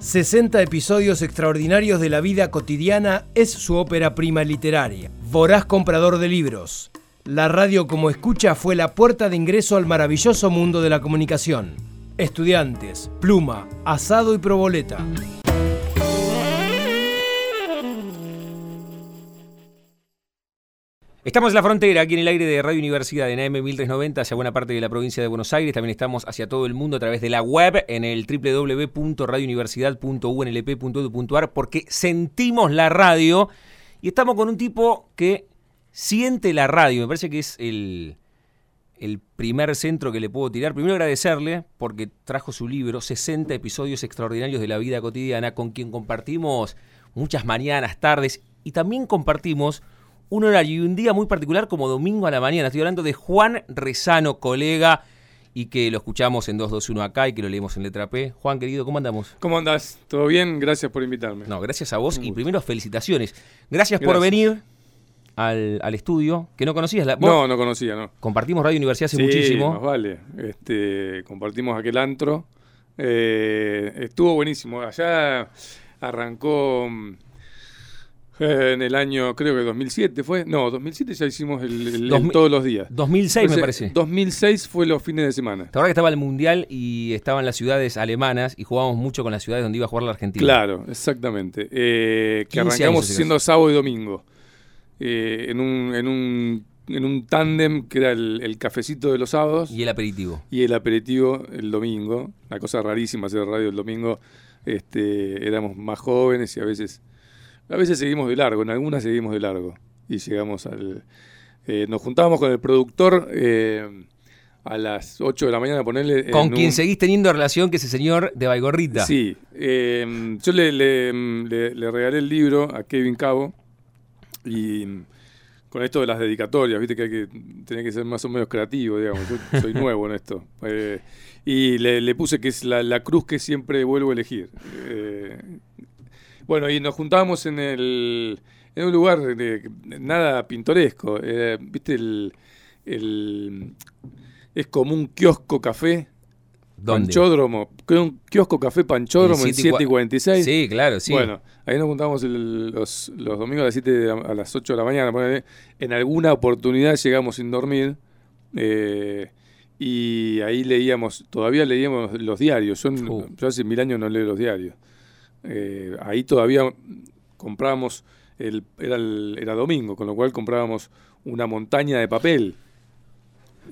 60 episodios extraordinarios de la vida cotidiana es su ópera prima literaria. Voraz comprador de libros. La radio como escucha fue la puerta de ingreso al maravilloso mundo de la comunicación. Estudiantes, pluma, asado y proboleta. Estamos en la frontera, aquí en el aire de Radio Universidad, en AM 1390, hacia buena parte de la provincia de Buenos Aires. También estamos hacia todo el mundo a través de la web en el www.radiouniversidad.unlp.edu.ar porque sentimos la radio y estamos con un tipo que siente la radio. Me parece que es el, el primer centro que le puedo tirar. Primero agradecerle porque trajo su libro 60 episodios extraordinarios de la vida cotidiana con quien compartimos muchas mañanas, tardes y también compartimos un horario y un día muy particular como domingo a la mañana. Estoy hablando de Juan Rezano, colega, y que lo escuchamos en 221 acá y que lo leemos en letra P. Juan, querido, ¿cómo andamos? ¿Cómo andás? ¿Todo bien? Gracias por invitarme. No, gracias a vos y primero felicitaciones. Gracias, por venir al, estudio, que no conocías. La, no, no conocía, no. Compartimos Radio Universidad hace muchísimo. Más vale. Este, compartimos aquel antro. Eh, estuvo buenísimo. Allá arrancó mm, eh, en el año, creo que 2007 fue. No, 2007 ya hicimos el, todos los días. 2006 me parece. 2006 fue los fines de semana. La verdad que estaba el Mundial y estaban las ciudades alemanas y jugábamos mucho con las ciudades donde iba a jugar la Argentina. Claro, exactamente. Eh, que arrancamos siendo sábado y domingo. Eh, en un, en un en un tándem que era el, cafecito de los sábados. Y el aperitivo. Y el aperitivo el domingo. Una cosa rarísima hacer radio el domingo. Este, éramos más jóvenes y a veces a veces seguimos de largo, en algunas seguimos de largo. Y llegamos al... Eh, nos juntábamos con el productor eh, a las 8 de la mañana a ponerle... Con quien seguís teniendo relación, que es el señor de Baigorrita. Sí. Eh, yo le, le, regalé el libro a Kevin Cabo y con esto de las dedicatorias, viste que hay que tener que ser más o menos creativo, digamos. Yo soy nuevo en esto. y le, puse que es la, la, cruz que siempre vuelvo a elegir. Bueno, y nos juntábamos en el en un lugar de, nada pintoresco. Eh, ¿Viste el, es como un kiosco café? ¿Dónde? Panchódromo, un kiosco café Panchódromo en 7 y 46. Sí, claro, sí. Bueno, ahí nos juntamos los, domingos a las 7 a las 8 de la mañana. En alguna oportunidad llegamos sin dormir. Eh, y ahí leíamos, todavía leíamos los diarios. Yo, uh. yo hace mil años no leo los diarios. Eh, ahí todavía comprábamos, el, era, era domingo, con lo cual comprábamos una montaña de papel.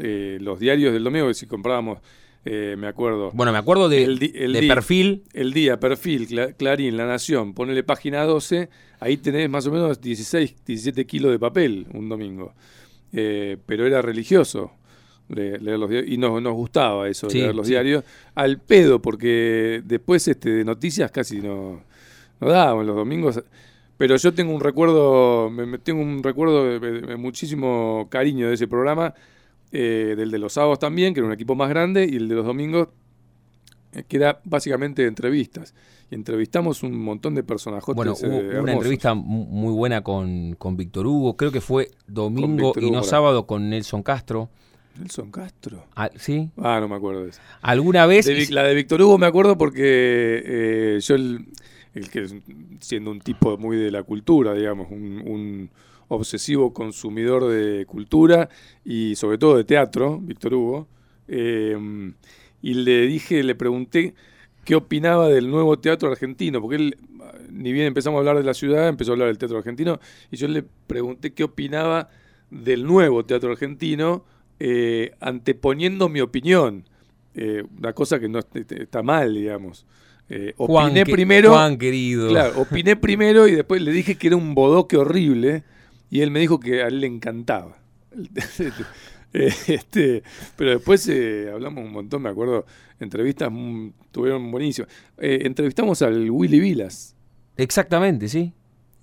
Eh, los diarios del domingo, si comprábamos, eh, me acuerdo. Bueno, me acuerdo de, el, perfil. El día, perfil, Clarín, La Nación, ponele página 12, ahí tenés más o menos 16, 17 kilos de papel un domingo. pero era religioso leer, los diarios, y nos, nos gustaba eso, leer los diarios, al pedo, porque después este, de noticias casi no, no dábamos los domingos. Pero yo tengo un recuerdo, me, tengo un recuerdo de, muchísimo cariño de ese programa, eh, del de los sábados también, que era un equipo más grande, y el de los domingos, eh, que era básicamente entrevistas. Y entrevistamos un montón de personajes. Bueno, hubo una entrevista muy buena con, con Víctor Hugo, creo que fue domingo y no sábado con Nelson Castro. Nelson Castro. Ah, ¿Sí? Ah, no me acuerdo de eso. ¿Alguna vez? la de Víctor Hugo me acuerdo porque eh, yo, el, que siendo un tipo muy de la cultura, digamos, un, obsesivo consumidor de cultura y sobre todo de teatro, Víctor Hugo, eh, y le dije, le pregunté qué opinaba del nuevo teatro argentino, porque él, ni bien empezamos a hablar de la ciudad, empezó a hablar del teatro argentino, y yo le pregunté qué opinaba del nuevo teatro argentino, eh, anteponiendo mi opinión. Eh, una cosa que no está mal, digamos. Eh, opiné primero. Juan, querido. Claro, opiné primero y después le dije que era un bodoque horrible. Y él me dijo que a él le encantaba. este, pero después hablamos un montón, me acuerdo. Entrevistas tuvieron buenísimas. entrevistamos al Willy Vilas. Exactamente, sí.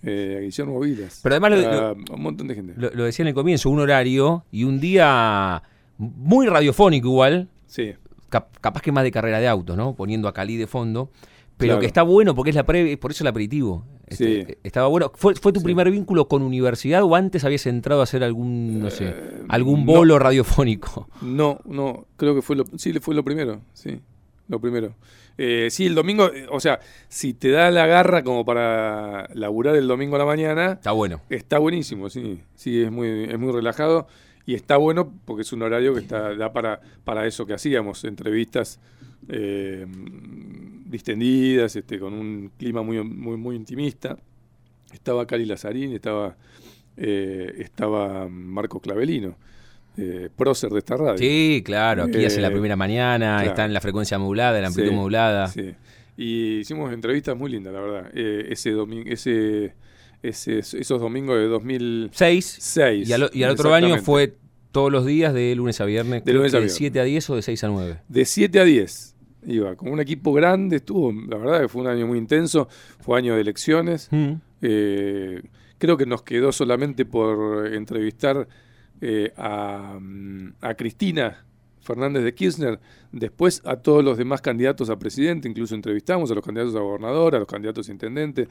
Eh, Guillermo Vilas. Pero además lo- a un montón de gente. Lo, lo decía en el comienzo, un horario y un día muy radiofónico igual, sí, cap- capaz que más de carrera de autos, ¿no? Poniendo a Cali de fondo. Pero Claro. que está bueno porque es la previa, por eso el aperitivo. Este, Sí. Estaba bueno. ¿Fue, fue tu Sí. primer vínculo con universidad o antes habías entrado a hacer algún, no sé, Eh, algún no. bolo radiofónico? no, no, creo que fue lo, sí, fue lo primero, sí, lo primero. Eh, sí, el domingo, eh, o sea, si te da la garra como para laburar el domingo a la mañana, Está bueno. Está buenísimo, sí. Sí, es muy, es muy relajado y está bueno porque es un horario que está, da para, para eso que hacíamos, entrevistas eh, distendidas, este, con un clima muy, muy, muy intimista. Estaba Cali Lazarín, estaba, eh, estaba Marco Clavelino, eh, prócer de esta radio. Sí, claro. Aquí hace la Eh, primera mañana, claro. está en la frecuencia modulada, en la amplitud Sí, modulada. Sí. Y hicimos entrevistas muy lindas, la verdad. Eh, ese domingo, ese, ese, esos domingos de 2006. Seis. Y al, y al otro año fue todos los días, de lunes a viernes. De lunes a de viernes. 7 a 10 o de 6 a 9. De 7 a 10 iba, con un equipo grande, estuvo, la verdad que fue un año muy intenso, fue año de elecciones. Mm. Eh, creo que nos quedó solamente por entrevistar eh, a, mm, a Cristina Fernández de Kirchner, después a todos los demás candidatos a presidente, incluso entrevistamos a los candidatos a gobernador, a los candidatos a intendente.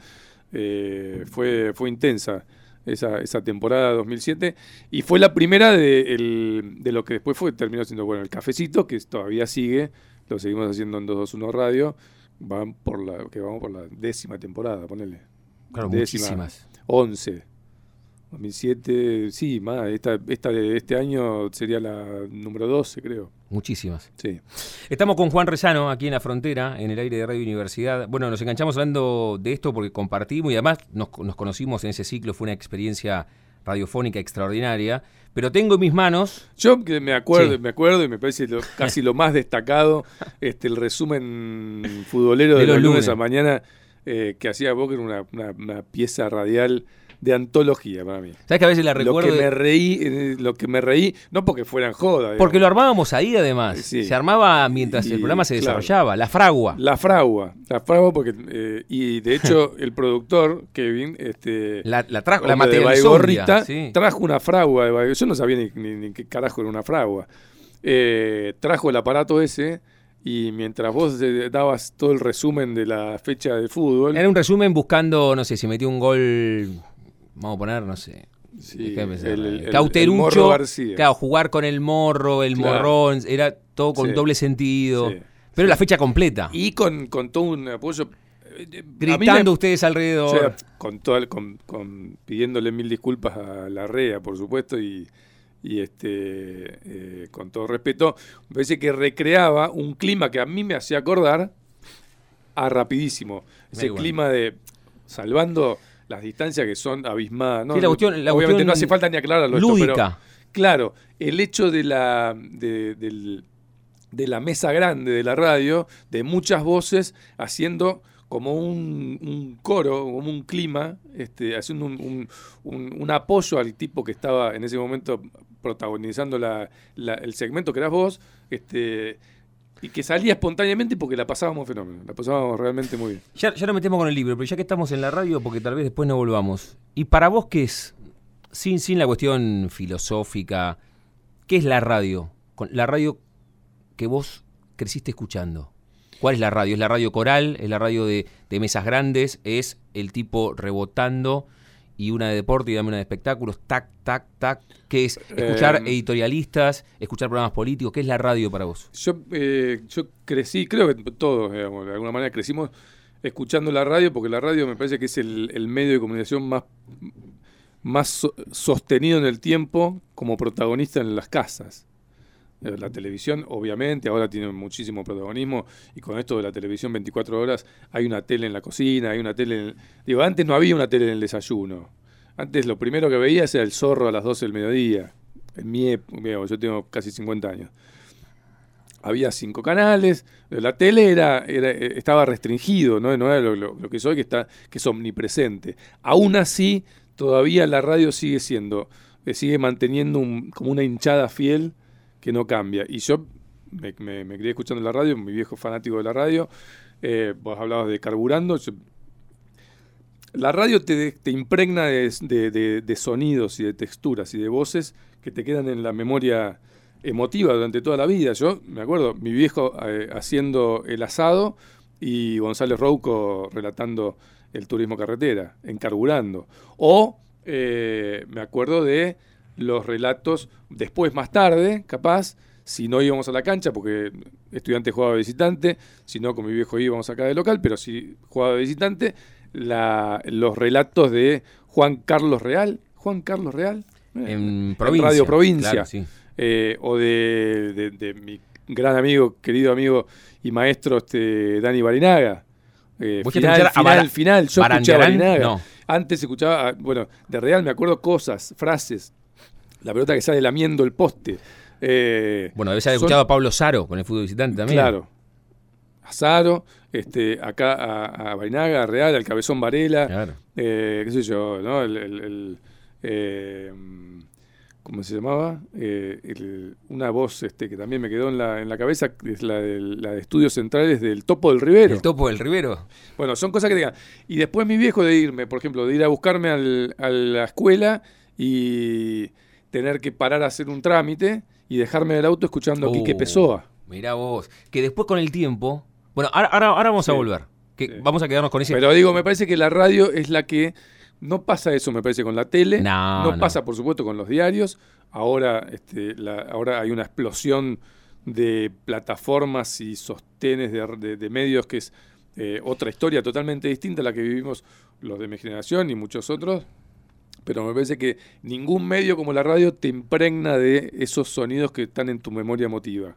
Eh, fue, fue intensa esa, esa temporada 2007 y fue la primera de, el- de lo que después fue terminó siendo bueno el cafecito que todavía sigue lo seguimos haciendo en 221 Radio van por la que vamos por la décima temporada ponele Claro, Décima. muchísimas. 11 2007 sí más esta, esta de este año sería la número 12 creo Muchísimas. sí Estamos con Juan Rezano aquí en la frontera, en el aire de Radio Universidad. Bueno, nos enganchamos hablando de esto porque compartimos y además nos, nos conocimos en ese ciclo, fue una experiencia radiofónica extraordinaria. Pero tengo en mis manos, Yo que me acuerdo, Sí. me acuerdo y me parece lo- casi lo más destacado, este, el resumen futbolero de, De los lunes, lunes. a mañana eh, que hacía Boca era una, una- una pieza radial de antología para mí. ¿sabes que a veces la Lo recuerdo? que de- me reí, eh, lo que me reí, no porque fueran joda, porque lo armábamos ahí además. Sí. Se armaba mientras el programa se claro. desarrollaba, la fragua. la fragua, la fragua porque eh, y de hecho el productor Kevin, este La, la trajo, la materializó sí. trajo una fragua de. Yo no sabía ni, ni- ni qué carajo era una fragua. Eh, trajo el aparato ese y mientras vos dabas todo el resumen de la fecha de fútbol, Era un resumen buscando, no sé, si metió un gol, vamos a poner, no sé. sí, déjame pensar, el, el- el- Cauterucho, el Morro García. Claro, jugar con el morro, el Claro. morrón, era todo con Sí. doble sentido. Sí. Pero la fecha completa. Y con, con todo un apoyo. eh, gritando me- ustedes alrededor. O sea, con todo el- con, con- pidiéndole mil disculpas a la REA, por supuesto, y, y este eh, con todo respeto, me parece que recreaba un clima que a mí me hacía acordar a rapidísimo. Ese Muy bueno. clima de salvando las distancias que son abismadas. ¿no? Sí, la cuestión- la Obviamente cuestión no hace falta ni aclararlo esto, pero lúdica. Claro, el hecho de la, de, del- de la mesa grande de la radio, de muchas voces haciendo como un, un coro, como un clima, este, haciendo un, un- un- un apoyo al tipo que estaba en ese momento protagonizando la- la- el segmento que eras vos, este, y que salía espontáneamente porque la pasábamos fenómeno, la pasábamos realmente muy bien. Ya, ya nos metemos con el libro, pero ya que estamos en la radio, porque tal vez después no volvamos. ¿Y para vos qué es? Sin, sin la cuestión filosófica, ¿qué es la radio? La radio que vos creciste escuchando. ¿Cuál es la radio? ¿Es la radio coral? ¿Es la radio de, de mesas grandes? ¿Es el tipo rebotando y una de deporte y dame una de espectáculos? Tac, tac, tac. ¿Qué es? ¿Escuchar Eh, editorialistas? ¿Escuchar programas políticos? ¿Qué es la radio para vos? Yo, eh, yo crecí, creo que todos, digamos, de alguna manera crecimos escuchando la radio, porque la radio me parece que es el, el medio de comunicación más, más so- sostenido en el tiempo como protagonista en las casas. Eh, La televisión, obviamente, ahora tiene muchísimo protagonismo y con esto de la televisión 24 horas hay una tele en la cocina, hay una tele en el- Digo, antes no había una tele en el desayuno. Antes lo primero que veías era el zorro a las 12 del mediodía. En mi época, yo tengo casi 50 años había cinco canales, la tele era, eh, estaba restringido, no, no era lo, que es hoy, que, está, que es omnipresente. Aún así, todavía la radio sigue siendo, eh, sigue manteniendo como una hinchada fiel que no cambia. Y yo me, me, me crié escuchando la radio, mi viejo fanático de la radio, eh, vos hablabas de carburando, la radio te, te impregna de- de sonidos y de texturas y de voces que te quedan en la memoria emotiva durante toda la vida. Yo me acuerdo, mi viejo eh, haciendo el asado y González Rouco relatando el turismo carretera, encarburando. O eh, me acuerdo de los relatos después, más tarde, capaz, si no íbamos a la cancha, porque estudiante jugaba de visitante, si no con mi viejo íbamos acá de local, pero si jugaba de visitante, la- los relatos de Juan Carlos Real. Juan Carlos Real. Eh, En provincia. Radio Provincia. Claro, sí. eh, o de, de- de mi gran amigo, querido amigo y maestro este, Dani Barinaga. Eh, ¿Vos llegaste a final, final, final. Yo escuché a? Barinaga. No. Antes escuchaba, ah, bueno, de Real me acuerdo cosas, frases. La pelota que sale lamiendo el poste. Eh, Bueno, debes haber escuchado a Pablo Saro con el fútbol visitante también. Claro. Azaro, este, acá a, a a Real, al Cabezón Varela, Claro. eh, qué sé yo, ¿no? El, el- el, eh, ¿Cómo se llamaba? Eh, el- una voz este, que también me quedó en la, en la cabeza, es la de, la de estudios centrales del Topo del Rivero. El topo del Rivero. Bueno, son cosas que digan. Y después mi viejo de irme, por ejemplo, de ir a buscarme al- a la escuela y tener que parar a hacer un trámite y dejarme del auto escuchando a Quique Oh, Pessoa. Mirá vos. Que después con el tiempo. Bueno, ahora, ahora, ahora vamos a volver. Que Sí. Vamos a quedarnos con ese. Pero digo, me parece que la radio es la que no pasa eso, me parece, con la tele. No, no. pasa, por supuesto, con los diarios. Ahora, este, la- ahora hay una explosión de plataformas y sostenes de, de- de medios que es eh, otra historia totalmente distinta a la que vivimos los de mi generación y muchos otros. Pero me parece que ningún medio como la radio te impregna de esos sonidos que están en tu memoria emotiva.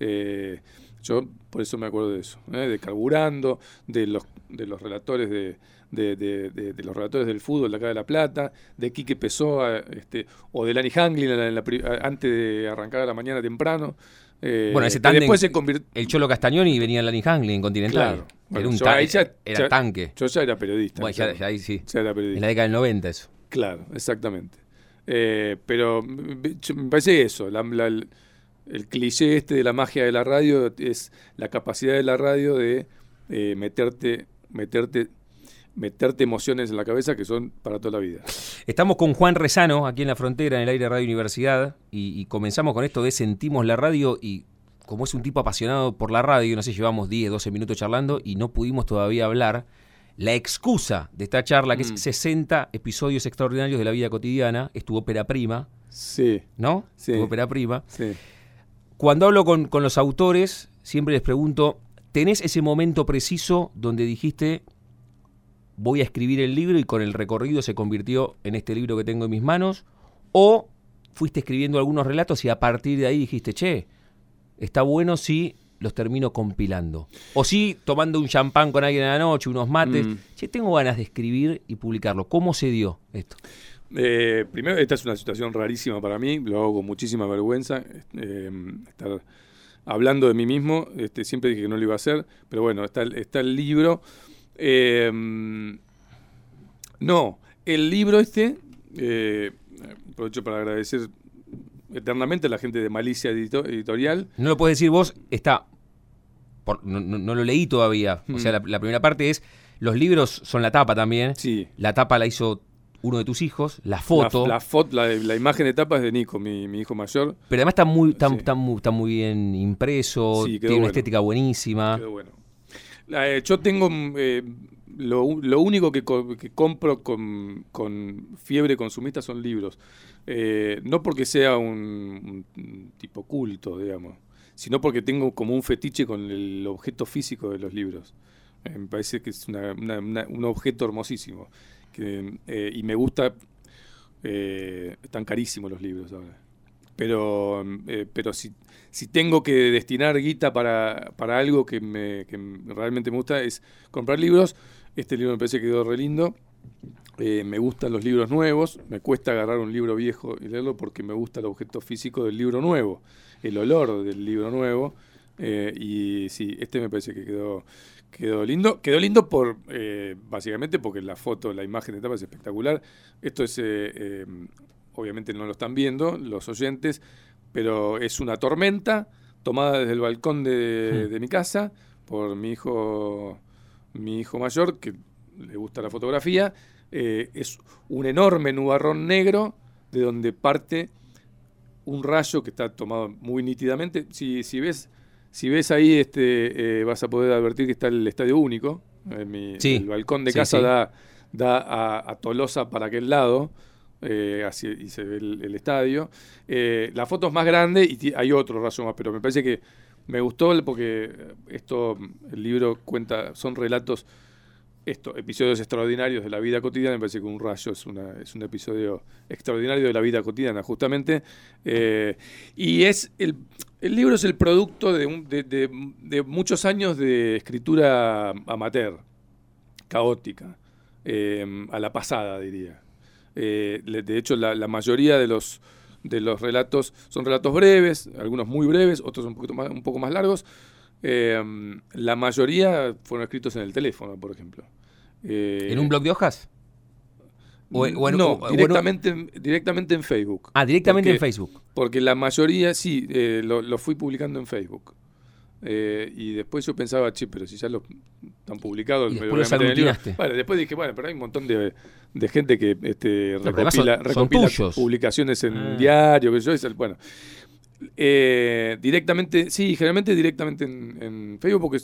Eh, yo por eso me acuerdo de eso, ¿eh? de Carburando, de los, de los relatores de, de, de- de- de los relatores del fútbol de acá de La Plata, de Quique Pessoa, este, o de Lani Hanglin en la- en la pri- antes de arrancar a la mañana temprano. eh, Bueno, ese tándem- después se. El Cholo Castagnoni venía en Lanny Hangley en Continental. Claro. era un yo ahí ya- era ya- tanque. Yo ya era periodista. Bueno, ya, ya, ahí sí. ya era En periodista. la década del 90 eso. Claro, exactamente. Eh, pero me parece eso, el, cliché este de la magia de la radio es la capacidad de la radio de eh, meterte, meterte, meterte emociones en la cabeza que son para toda la vida. Estamos con Juan Rezano aquí en la frontera, en el aire Radio Universidad, y, y comenzamos con esto de sentimos la radio y como es un tipo apasionado por la radio, no sé, llevamos 10, 12 minutos charlando y no pudimos todavía hablar. La excusa de esta charla, que Mm. es 60 episodios extraordinarios de la vida cotidiana, es tu ópera prima, Sí, ¿no? Sí. Tu ópera prima. sí. Cuando hablo con, con los autores, siempre les pregunto, ¿tenés ese momento preciso donde dijiste, voy a escribir el libro y con el recorrido se convirtió en este libro que tengo en mis manos? ¿O fuiste escribiendo algunos relatos y a partir de ahí dijiste, che, está bueno si los termino compilando? O si tomando un champán con alguien en la noche, unos mates, Mm. che, tengo ganas de escribir y publicarlo. ¿Cómo se dio esto? Eh, primero, esta es una situación rarísima para mí, lo hago con muchísima vergüenza. eh, estar hablando de mí mismo, este, siempre dije que no lo iba a hacer, pero bueno, está, el- está el libro. Eh, no, el libro este, eh, aprovecho para agradecer eternamente la gente de Malicia Edito- Editorial. No lo puedes decir vos, está. por- no, no- no lo leí todavía. O Mm. sea, la, la primera parte es. Los libros son la tapa también. Sí. La tapa la hizo uno de tus hijos, la foto. La, la, fot- la, la imagen de tapa es de Nico, mi, mi hijo mayor. pero además está muy, está, Sí. está muy, está muy bien impreso, Sí, tiene una bueno. estética buenísima. Quedó bueno. La, eh, yo tengo mm, eh, lo, lo único que, co- que compro con, fiebre consumista son libros. Eh, no porque sea un, tipo culto, digamos, sino porque tengo como un fetiche con el objeto físico de los libros. Eh, me parece que es una- un objeto hermosísimo. Eh, y me gusta. eh, están carísimos los libros ahora. Pero, pero si, si tengo que destinar guita para, para algo que, me, que realmente me gusta es comprar libros. Este libro me parece que quedó re lindo. Eh, me gustan los libros nuevos. Me cuesta agarrar un libro viejo y leerlo porque me gusta el objeto físico del libro nuevo, el olor del libro nuevo. Eh, y sí, este me parece que quedó, quedó lindo. Quedó lindo por eh, básicamente porque la foto, la imagen de tapa es espectacular. Esto es, obviamente no lo están viendo los oyentes, pero es una tormenta tomada desde el balcón de, Hmm. de mi casa por mi hijo, mi hijo mayor, que le gusta la fotografía, eh, es un enorme nubarrón negro de donde parte un rayo que está tomado muy nítidamente. Si, si ves si ves ahí, este, eh, vas a poder advertir que está el estadio único. El balcón de casa da, da a, Tolosa para aquel lado. Eh, así, y se ve el, estadio. Eh, la foto es más grande y hay otro rayo más, pero me parece que me gustó porque esto, el libro cuenta, son relatos esto, episodios extraordinarios de la vida cotidiana, me parece que un rayo es, una, es un episodio extraordinario de la vida cotidiana, justamente. Eh, y es el, el, libro es el producto de, muchos años de escritura amateur, caótica, eh, a la pasada, diría. Eh, de hecho, la, mayoría de los, de los relatos son relatos breves, algunos muy breves, otros un, poquito más, un poco más largos. la mayoría fueron escritos en el teléfono, por ejemplo. Eh, ¿En un blog de hojas? O, no, directamente, en, directamente en Facebook. Ah, directamente en Facebook. Porque la mayoría, sí, eh, lo, fui publicando en Facebook. Eh, y después yo pensaba, che, pero si ya lo están publicados, después, bueno, después dije, bueno, pero hay un montón de, gente que este, recopila, recopila publicaciones en ah. diario, que yo, bueno. directamente, sí, generalmente directamente en, en Facebook, porque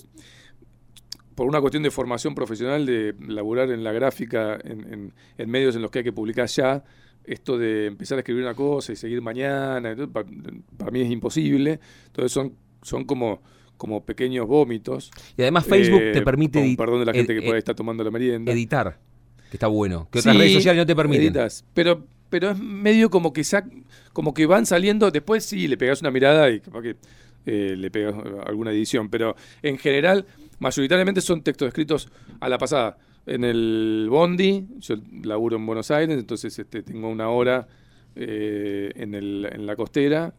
por una cuestión de formación profesional, de laburar en la gráfica, en, medios en los que hay que publicar ya, esto de empezar a escribir una cosa y seguir mañana, para, mí es imposible. Entonces son, son como, como pequeños vómitos. Y además Facebook te eh, permite... perdón de la gente que ahí está tomando la merienda. Editar, que está bueno. Que otras redes sociales no te permiten. pero, pero es medio como que, como que van saliendo, después sí, le pegas una mirada y capaz que eh, le pegas alguna edición, pero en general mayoritariamente son textos escritos a la pasada. En el Bondi, yo laburo en Buenos Aires, entonces este, tengo una hora eh, en, el, en, la costera,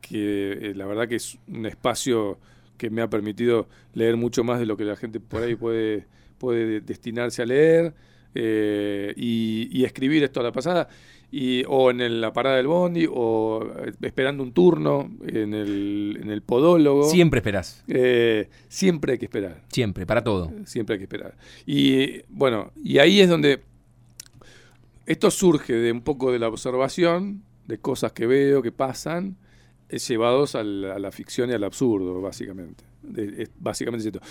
que eh, la verdad que es un espacio que me ha permitido leer mucho más de lo que la gente por ahí puede, puede destinarse a leer eh, y, y, escribir esto a la pasada y, o en la parada del bondi, o eh, esperando un turno en el, en el podólogo. Siempre esperás. Eh, siempre hay que esperar. Siempre, para todo. Siempre hay que esperar. Y bueno, y ahí es donde esto surge de un poco de la observación, de cosas que veo, que pasan, llevados a la, ficción y al absurdo, básicamente. básicamente es esto.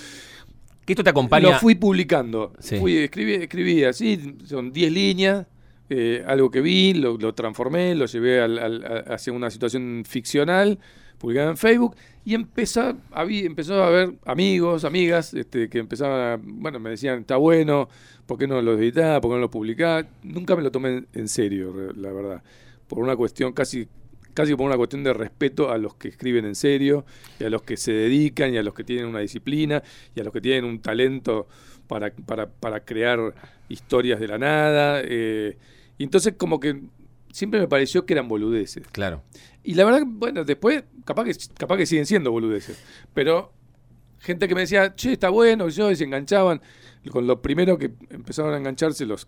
Que esto te acompaña. Lo fui publicando. Fui, escribí, escribí así, son 10 líneas eh, algo que vi, lo, transformé, lo llevé al, hacia una situación ficcional, publicada en Facebook, y empezó, había, empezó a haber amigos, amigas, este, que empezaban, bueno, me decían, está bueno, ¿por qué no lo editás? ¿Por qué no lo publicás? Nunca me lo tomé en serio, la verdad, por una cuestión casi casi por una cuestión de respeto a los que escriben en serio, y a los que se dedican, y a los que tienen una disciplina, y a los que tienen un talento para, para, para crear historias de la nada. Eh, y entonces como que siempre me pareció que eran boludeces. Claro. Y la verdad, bueno, después capaz que, capaz que siguen siendo boludeces. Pero gente que me decía, che, está bueno, y yo, y se enganchaban. Con lo primero que empezaron a engancharse los,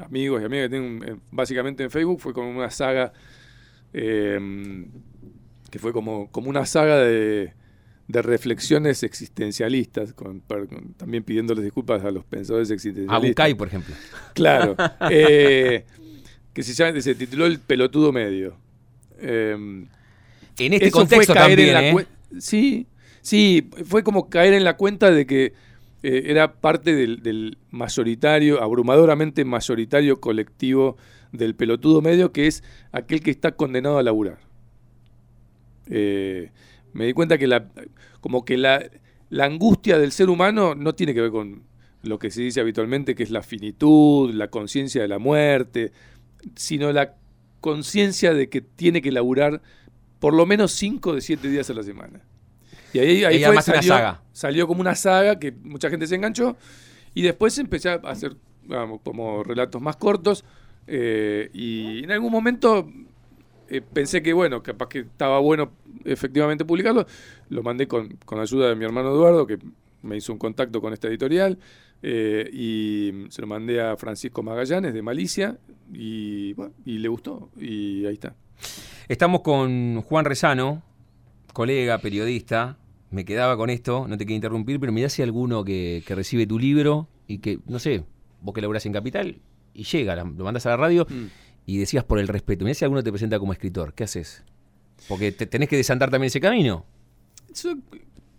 amigos y amigas que tienen básicamente en Facebook fue con una saga em, que fue como, como una saga de, de reflexiones existencialistas, con, también pidiéndoles disculpas a los pensadores existencialistas. A por ejemplo. Claro. Eh, que se, llama, se tituló El pelotudo medio. Em, en este contexto también, ¿eh? Sí, sí, fue como caer en la cuenta de que eh, era parte del, mayoritario, abrumadoramente mayoritario colectivo del pelotudo medio, que es aquel que está condenado a laburar. me di cuenta que la, como que la, la angustia del ser humano no tiene que ver con lo que se dice habitualmente, que es la finitud, la conciencia de la muerte, sino la conciencia de que tiene que laburar por lo menos 5 de 7 días a la semana. Y ahí, ahí fue, salió, saga. salió como una saga que mucha gente se enganchó y después empecé a hacer como relatos más cortos eh, y en algún momento eh, pensé que bueno, capaz que estaba bueno efectivamente publicarlo, lo mandé con, con ayuda de mi hermano Eduardo que me hizo un contacto con esta editorial eh, y se lo mandé a Francisco Magallanes de Malicia y, y le gustó y ahí está. Estamos con Juan Rezano, colega, periodista. Me quedaba con esto, no te quiero interrumpir, pero mirá si alguno que, recibe tu libro y que, no sé, vos que laburás en Capital, y llega, lo mandas a la radio Mm. y decías por el respeto. Mirá si alguno te presenta como escritor, ¿qué haces? Porque te- tenés que desandar también ese camino. Son,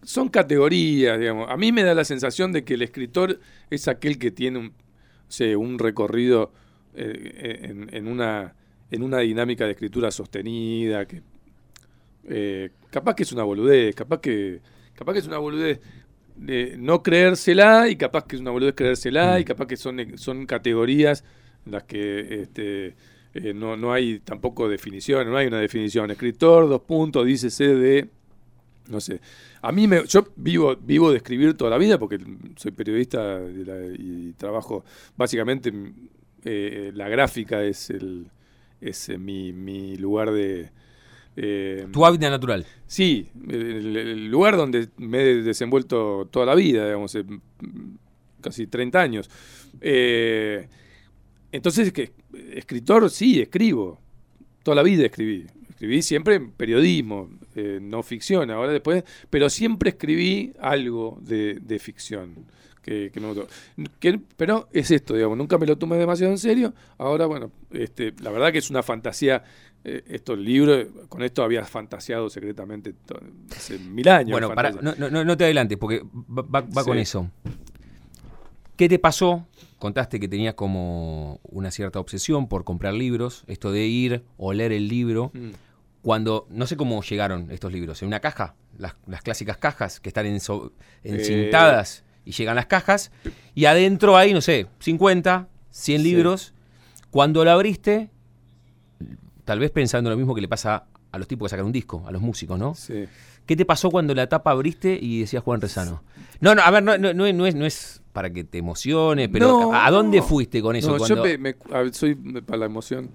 son categorías, digamos. A mí me da la sensación de que el escritor es aquel que tiene un, o sea, un recorrido eh, en, en una, en una dinámica de escritura sostenida, que eh, capaz que es una boludez, capaz que, capaz que es una boludez de no creérsela y capaz que es una boludez creérsela Mm. y capaz que son, son categorías en las que este, eh, no, no hay tampoco definición, no hay una definición. Escritor, dos puntos, dícese de no sé. A mí me, yo vivo, vivo de escribir toda la vida porque soy periodista de la- y trabajo básicamente eh, la gráfica es el es eh, mi, mi lugar de eh, Tu hábitat natural. sí el, el lugar donde me he desenvuelto toda la vida digamos eh, casi 30 años Eh, entonces que escritor sí escribo toda la vida escribí escribí siempre en periodismo eh, no ficción ahora después pero siempre escribí algo de, de ficción que, que me gustó. Que- pero es esto digamos nunca me lo tomé demasiado en serio ahora bueno este la verdad que es una fantasía estos libros con esto había fantaseado secretamente hace mil años Bueno, para, no, no- no te adelantes, porque va, va- va Sí. con eso. ¿Qué te pasó? Contaste que tenías como una cierta obsesión por comprar libros, esto de ir o leer el libro. Mm. Cuando, no sé cómo llegaron estos libros, en una caja, las, las clásicas cajas que están encintadas y llegan las cajas, y adentro hay, no sé, 50, 100 Sí. libros. Cuando la abriste, tal vez pensando lo mismo que le pasa a los tipos que sacan un disco, a los músicos, ¿no? Sí. ¿Qué te pasó cuando la tapa abriste y decías Juan Rezano? No, no, a ver, no, no, no es, no es- no es para que te emocione, pero No, ¿a dónde fuiste con eso? No, cuando- yo me- me- a ver, soy para la emoción.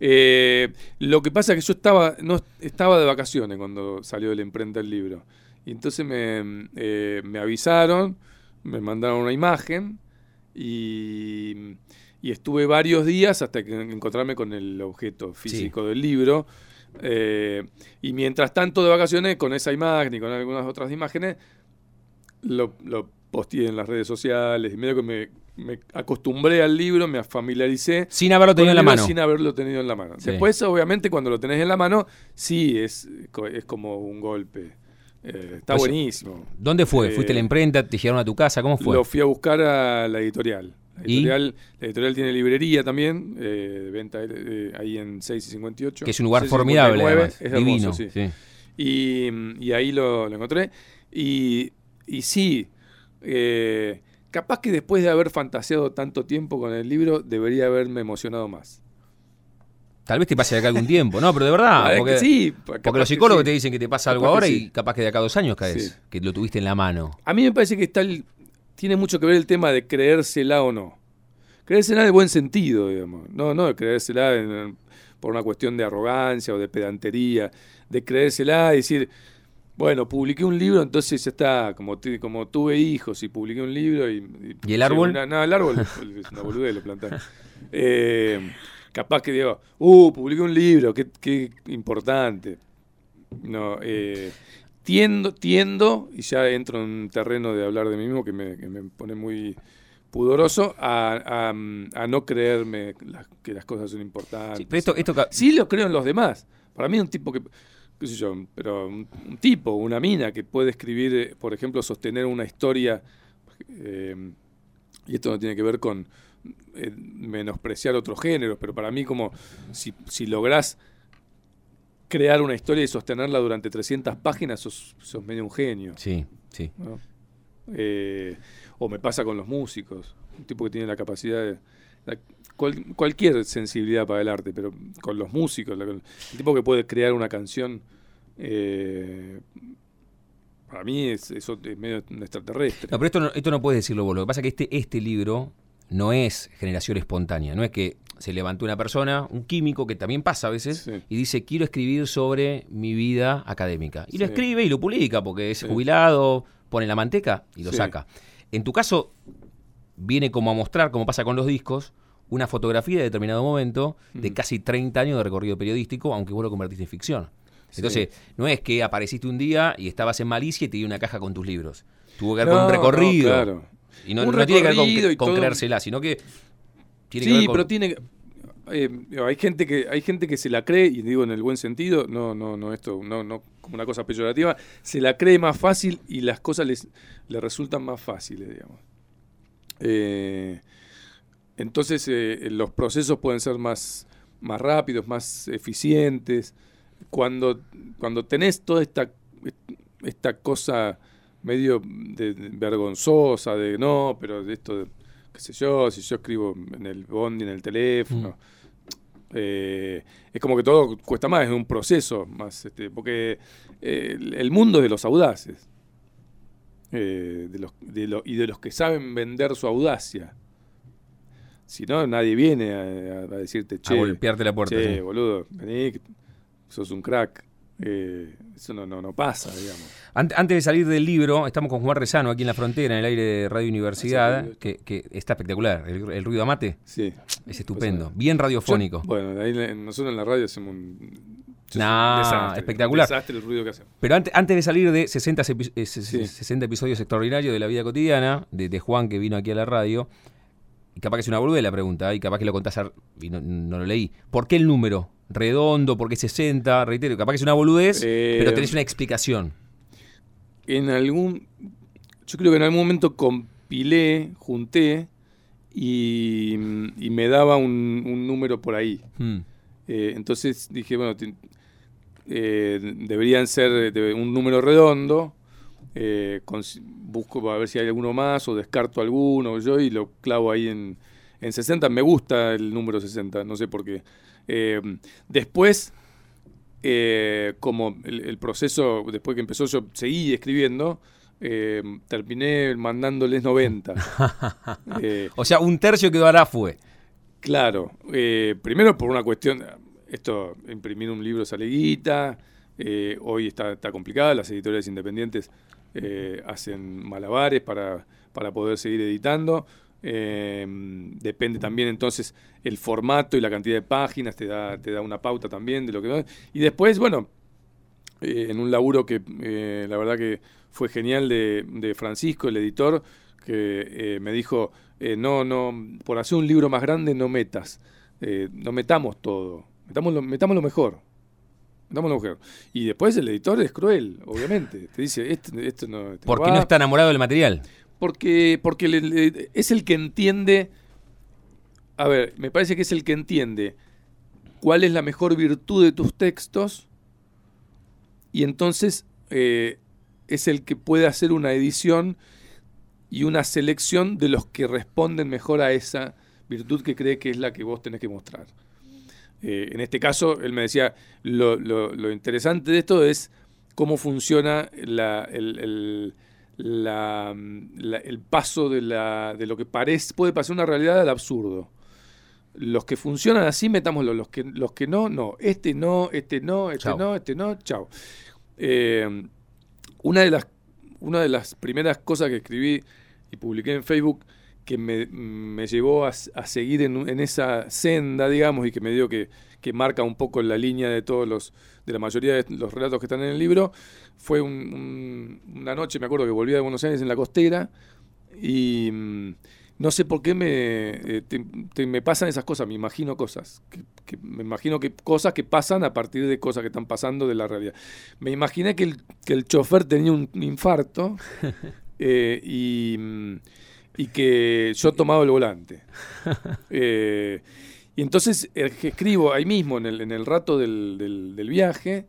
Eh, lo que pasa es que yo estaba, no, estaba de vacaciones cuando salió de la imprenta el libro. Y entonces me, eh, me avisaron, me mandaron una imagen y, y estuve varios días hasta que encontrarme con el objeto físico del libro. Eh, y mientras tanto de vacaciones, con esa imagen y con algunas otras imágenes, lo, lo posteé en las redes sociales y medio que me, me acostumbré al libro, me familiaricé. Sin haberlo tenido en la mano. Sin haberlo tenido en la mano. Sí. Después, obviamente, cuando lo tenés en la mano, sí, es, es como un golpe. Eh, está Pues, buenísimo. ¿Dónde fue? Eh, ¿Fuiste a la imprenta? ¿Te llegaron a tu casa? ¿Cómo fue? Lo fui a buscar a la editorial. La editorial, la editorial tiene librería también, eh, de venta eh, ahí en 6 y 58. que es un lugar 6 y formidable, 59, además. es hermoso, Divino. sí. sí. Y, y ahí lo, lo encontré. Y, y sí, eh, capaz que después de haber fantaseado tanto tiempo con el libro, debería haberme emocionado más. Tal vez te pase de acá algún tiempo, ¿no? Pero de verdad. Porque, sí, porque los psicólogos sí. te dicen que te pasa algo Capaz ahora sí. y capaz que de acá a dos años caes, que lo tuviste en la mano. A mí me parece que está el- tiene mucho que ver el tema de creérsela o no. Creérsela de buen sentido, digamos. No, no de creérsela en- por una cuestión de arrogancia o de pedantería. De creérsela y decir, bueno, publiqué un libro, entonces ya está. Como, como tuve hijos y publiqué un libro y... ¿Y el árbol? una- no, el árbol es una boludez, lo planté. Eh, capaz que digo, uh, publiqué un libro, qué, qué importante. No, eh, tiendo, tiendo, y ya entro en un terreno de hablar de mí mismo que me, que me pone muy pudoroso, a, a- a no creerme las- que las cosas son importantes. Sí, pero esto, esto Sí lo creo en los demás. Para mí un tipo que, qué sé yo, pero un, un tipo, una mina que puede escribir, eh, por ejemplo, sostener una historia, eh, y esto no tiene que ver con eh, menospreciar otros géneros, pero para mí como si, si lográs crear una historia y sostenerla durante 300 páginas, sos, sos medio un genio. Sí, sí. ¿no? Eh, o me pasa con los músicos, un tipo que tiene la capacidad de... la- cual- cualquier sensibilidad para el arte, pero con los músicos, la- el tipo que puede crear una canción, eh, para mí es, eso es medio un extraterrestre. No, pero esto no, esto no puedes decirlo vos. Lo que pasa es que este, este libro no es generación espontánea. No es que se levantó una persona, un químico, que también pasa a veces, Sí. y dice, quiero escribir sobre mi vida académica. Y lo escribe y lo publica porque es Sí. jubilado, pone la manteca y lo saca. En tu caso, viene como a mostrar, como pasa con los discos, una fotografía de determinado momento de Mm. casi 30 años de recorrido periodístico, aunque vos lo convertiste en ficción. Entonces, no es que apareciste un día y estabas en Malicia y te dio una caja con tus libros. Tuvo que No, con un no, recorrido. claro. Y no, tiene que ver con, con creérsela, sino que tiene que sí, ver con... pero tiene eh, hay gente que hay gente que se la cree y digo en el buen sentido, no no no esto no no como una cosa peyorativa, se la cree más fácil y las cosas les, les resultan más fáciles, digamos. Eh, entonces eh, los procesos pueden ser más más rápidos, más eficientes. Cuando cuando tenés toda esta esta cosa medio de- de vergonzosa de no, pero de esto de qué sé yo, si yo escribo en el bondi, en el teléfono. eh, es como que todo cuesta más, es un proceso más, este, porque eh, el, mundo es de los audaces eh, de los, de lo- y de los que saben vender su audacia. Si no, nadie viene a, a decirte, che, a golpearte la puerta. che, sí. boludo, vení, sos un crack. Eh, eso no, no, no pasa, digamos. Ant- Antes de salir del libro, estamos con Juan Rezano aquí en la frontera, en el aire de Radio Universidad, que, que está espectacular. El, el ruido amate Sí. es estupendo, Pues, bien radiofónico. Yo- bueno, ahí nosotros en la radio hacemos un, Nah, desastre, espectacular. Desastre el ruido que hacemos. Pero ante- antes de salir de 60, epi- eh, se- Sí. 60 episodios extraordinarios de la vida cotidiana, de, de Juan que vino aquí a la radio, y capaz que es una boluda la pregunta, y capaz que lo contás a- y no, no lo leí. ¿Por qué el número? ¿Redondo? ¿Por qué 60? Reitero, capaz que es una boludez, Eh, pero tenés una explicación. En algún. Yo creo que en algún momento compilé, junté y, y me daba un, un número por ahí. Hmm. Eh, entonces dije, bueno, te- eh, deberían ser de un número redondo. eh, busco a ver si hay alguno más o descarto alguno yo y lo clavo ahí en, en 60. Me gusta el número 60, no sé por qué. Eh, después, eh, como el, el proceso, después que empezó, yo seguí escribiendo. eh, terminé mandándoles 90. Eh, O sea, un tercio que dará fue. Claro, eh, primero por una cuestión, esto, imprimir un libro sale guita, eh, hoy está, está complicada, las editoriales independientes hacen malabares para, para poder seguir editando, eh, depende también entonces el formato y la cantidad de páginas, te da, te da una pauta también de lo que... Y después, bueno, eh, en un laburo que eh, la verdad que fue genial de, de Francisco, el editor, que eh, me dijo, eh, no, no, por hacer un libro más grande no metas, eh, no metamos todo, metamos lo, metamos lo mejor. Metamos lo mejor. Y después el editor es cruel, obviamente. Te dice, esto, esto no... esto Porque va". no está enamorado del material. Porque, porque es el que entiende. A ver, me parece que es el que entiende cuál es la mejor virtud de tus textos. Y entonces eh, es el que puede hacer una edición y una selección de los que responden mejor a esa virtud que cree que es la que vos tenés que mostrar. Eh, en este caso, él me decía, lo, lo- interesante de esto es cómo funciona la- el- la- la- el paso de, la, de lo que parece, puede pasar una realidad al absurdo. Los que funcionan así, metámoslo. Los que, los que no, no. Este no, este no, este no, este no, chao. Eh, una, de las, una de las primeras cosas que escribí y publiqué en Facebook que me, me llevó a, a seguir en, en esa senda, digamos, y que me dio que, que marca un poco la línea de todos los, de la mayoría de los relatos que están en el libro, fue un- un- una noche, me acuerdo que volvía de Buenos Aires en la costera, y mm, no sé por qué me, eh, te- te- me pasan esas cosas, me imagino cosas, que, que- me imagino que cosas que pasan a partir de cosas que están pasando de la realidad. Me imaginé que el, que el chofer tenía un infarto eh, y, mm, y que yo tomaba el volante. Eh, y entonces eh, escribo ahí mismo, en el, en el rato del, del- del viaje,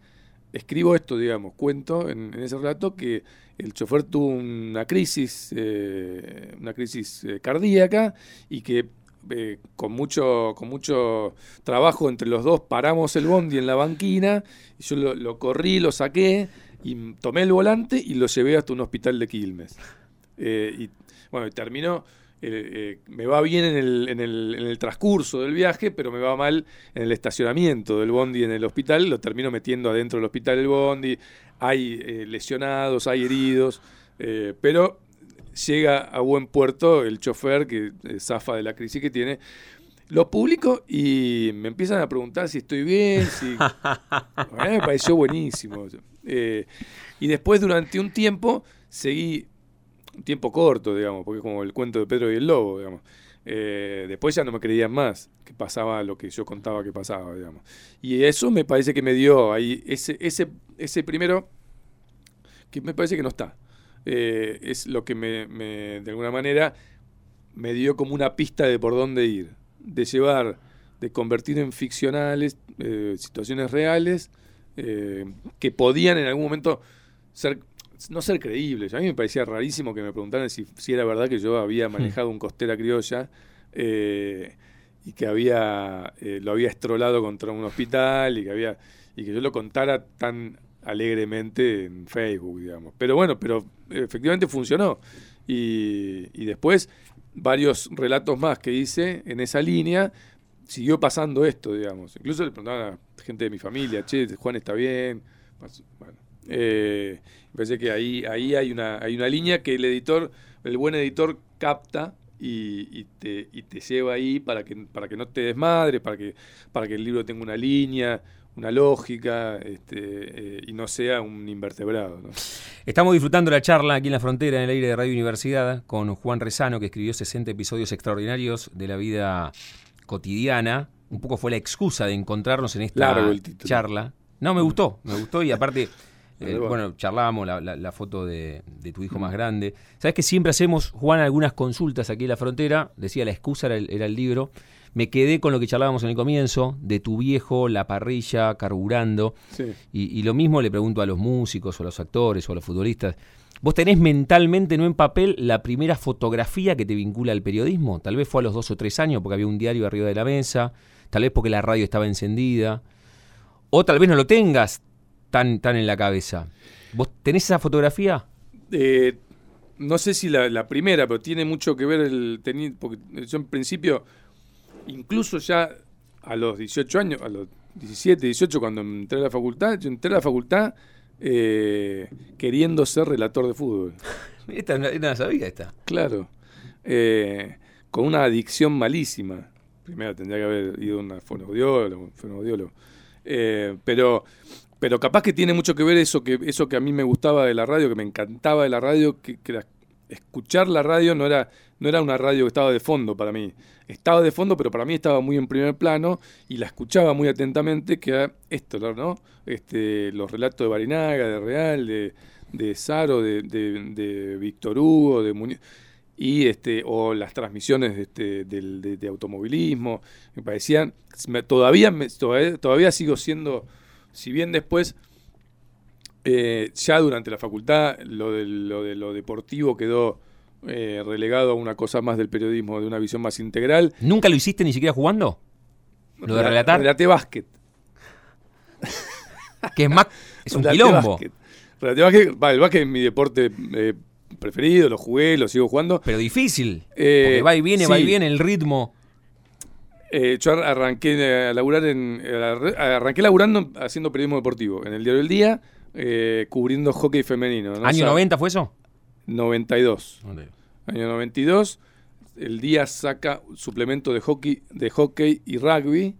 escribo esto, digamos, cuento en, en ese relato que el chofer tuvo una crisis, eh, una crisis cardíaca y que eh, con mucho con mucho trabajo entre los dos paramos el bondi en la banquina y yo lo, lo corrí, lo saqué y tomé el volante y lo llevé hasta un hospital de Quilmes. Eh, y bueno, y terminó, eh, eh, me va bien en el, en, el, en el transcurso del viaje, pero me va mal en el estacionamiento del bondi en el hospital, lo termino metiendo adentro del hospital el bondi, hay eh, lesionados, hay heridos, pero llega a buen puerto el chofer que zafa de la crisis que tiene. Lo publico y me empiezan a preguntar si estoy bien, si... Me pareció buenísimo. Y después, durante un tiempo, seguí tiempo corto, digamos, porque es como el cuento de Pedro y el Lobo, digamos. Eh, después ya no me creían más que pasaba lo que yo contaba que pasaba, digamos. Y eso me parece que me dio ahí ese, ese, ese primero, que me parece que no está. Eh, es lo que me, de alguna manera, me dio como una pista de por dónde ir. De llevar, de convertir en ficcionales eh, situaciones reales que podían en algún momento ser no ser creíbles. A mí me parecía rarísimo que me preguntaran si, si era verdad que yo había manejado un costera criolla eh, y que había eh, lo había estrolado contra un hospital y que había y que yo lo contara tan alegremente en Facebook, digamos. Pero bueno, pero efectivamente funcionó. Y, y después varios relatos más que hice en esa línea siguió pasando esto, digamos. Incluso le preguntaban a gente de mi familia, che, Juan está bien. Bueno, eh, parece que ahí, ahí hay, una, hay una línea que el editor, el buen editor capta y, te, y te lleva ahí para que, para que no te desmadres, para que, para que el libro tenga una línea, una lógica este, eh, y no sea un invertebrado. Estamos disfrutando la charla aquí en la frontera, en el aire de Radio Universidad, con Juan Rezano, que escribió 60 episodios extraordinarios de la vida cotidiana. Un poco fue la excusa de encontrarnos en esta charla. No, me gustó, me gustó y aparte eh, bueno, charlábamos la, foto de, tu hijo más grande. Sabes que siempre hacemos, Juan, algunas consultas aquí en la frontera. Decía, la excusa era el, libro. Me quedé con lo que charlábamos en el comienzo, de tu viejo, la parrilla, carburando. Y, lo mismo le pregunto a los músicos, o a los actores, o a los futbolistas. ¿Vos tenés mentalmente, no en papel, la primera fotografía que te vincula al periodismo? Tal vez fue a los dos o tres años porque había un diario arriba de la mesa, tal vez porque la radio estaba encendida. O tal vez no lo tengas, tan, en la cabeza. ¿Vos tenés esa fotografía? Eh, no sé si la, primera, pero tiene mucho que ver el porque yo en principio, incluso ya a los 18 años, a los 17, 18, cuando entré a la facultad, yo entré a la facultad eh, queriendo ser relator de fútbol. esta no, la sabía esta. Claro. Eh, con una adicción malísima. Primero tendría que haber ido a un fonoaudiólogo, pero pero capaz que tiene mucho que ver eso que, eso que a mí me gustaba de la radio, que me encantaba de la radio, que, escuchar la radio no era, no era una radio que estaba de fondo para mí. Estaba de fondo, pero para mí estaba muy en primer plano y la escuchaba muy atentamente, que era esto, ¿no? Este, los relatos de Barinaga, de Real, de, de Saro, de, de, Víctor Hugo, de Muñoz y este o las transmisiones de, este, de, automovilismo me parecían todavía, todavía todavía sigo siendo si bien después, eh, ya durante la facultad, lo de lo, de lo deportivo quedó eh, relegado a una cosa más del periodismo, de una visión más integral. ¿Nunca lo hiciste ni siquiera jugando? ¿Lo de relatar? Relate básquet. que es más. Es un quilombo. Relate básquet. el básquet es mi deporte eh, preferido, lo jugué, lo sigo jugando. Pero difícil. porque va y viene, va y viene el ritmo. Eh, yo arranqué a laburar en. Arranqué laburando haciendo periodismo deportivo en el Diario del Día, eh, cubriendo hockey femenino. ¿Año 90 fue eso? 92. Año 92. El día saca suplemento de hockey, de hockey y rugby.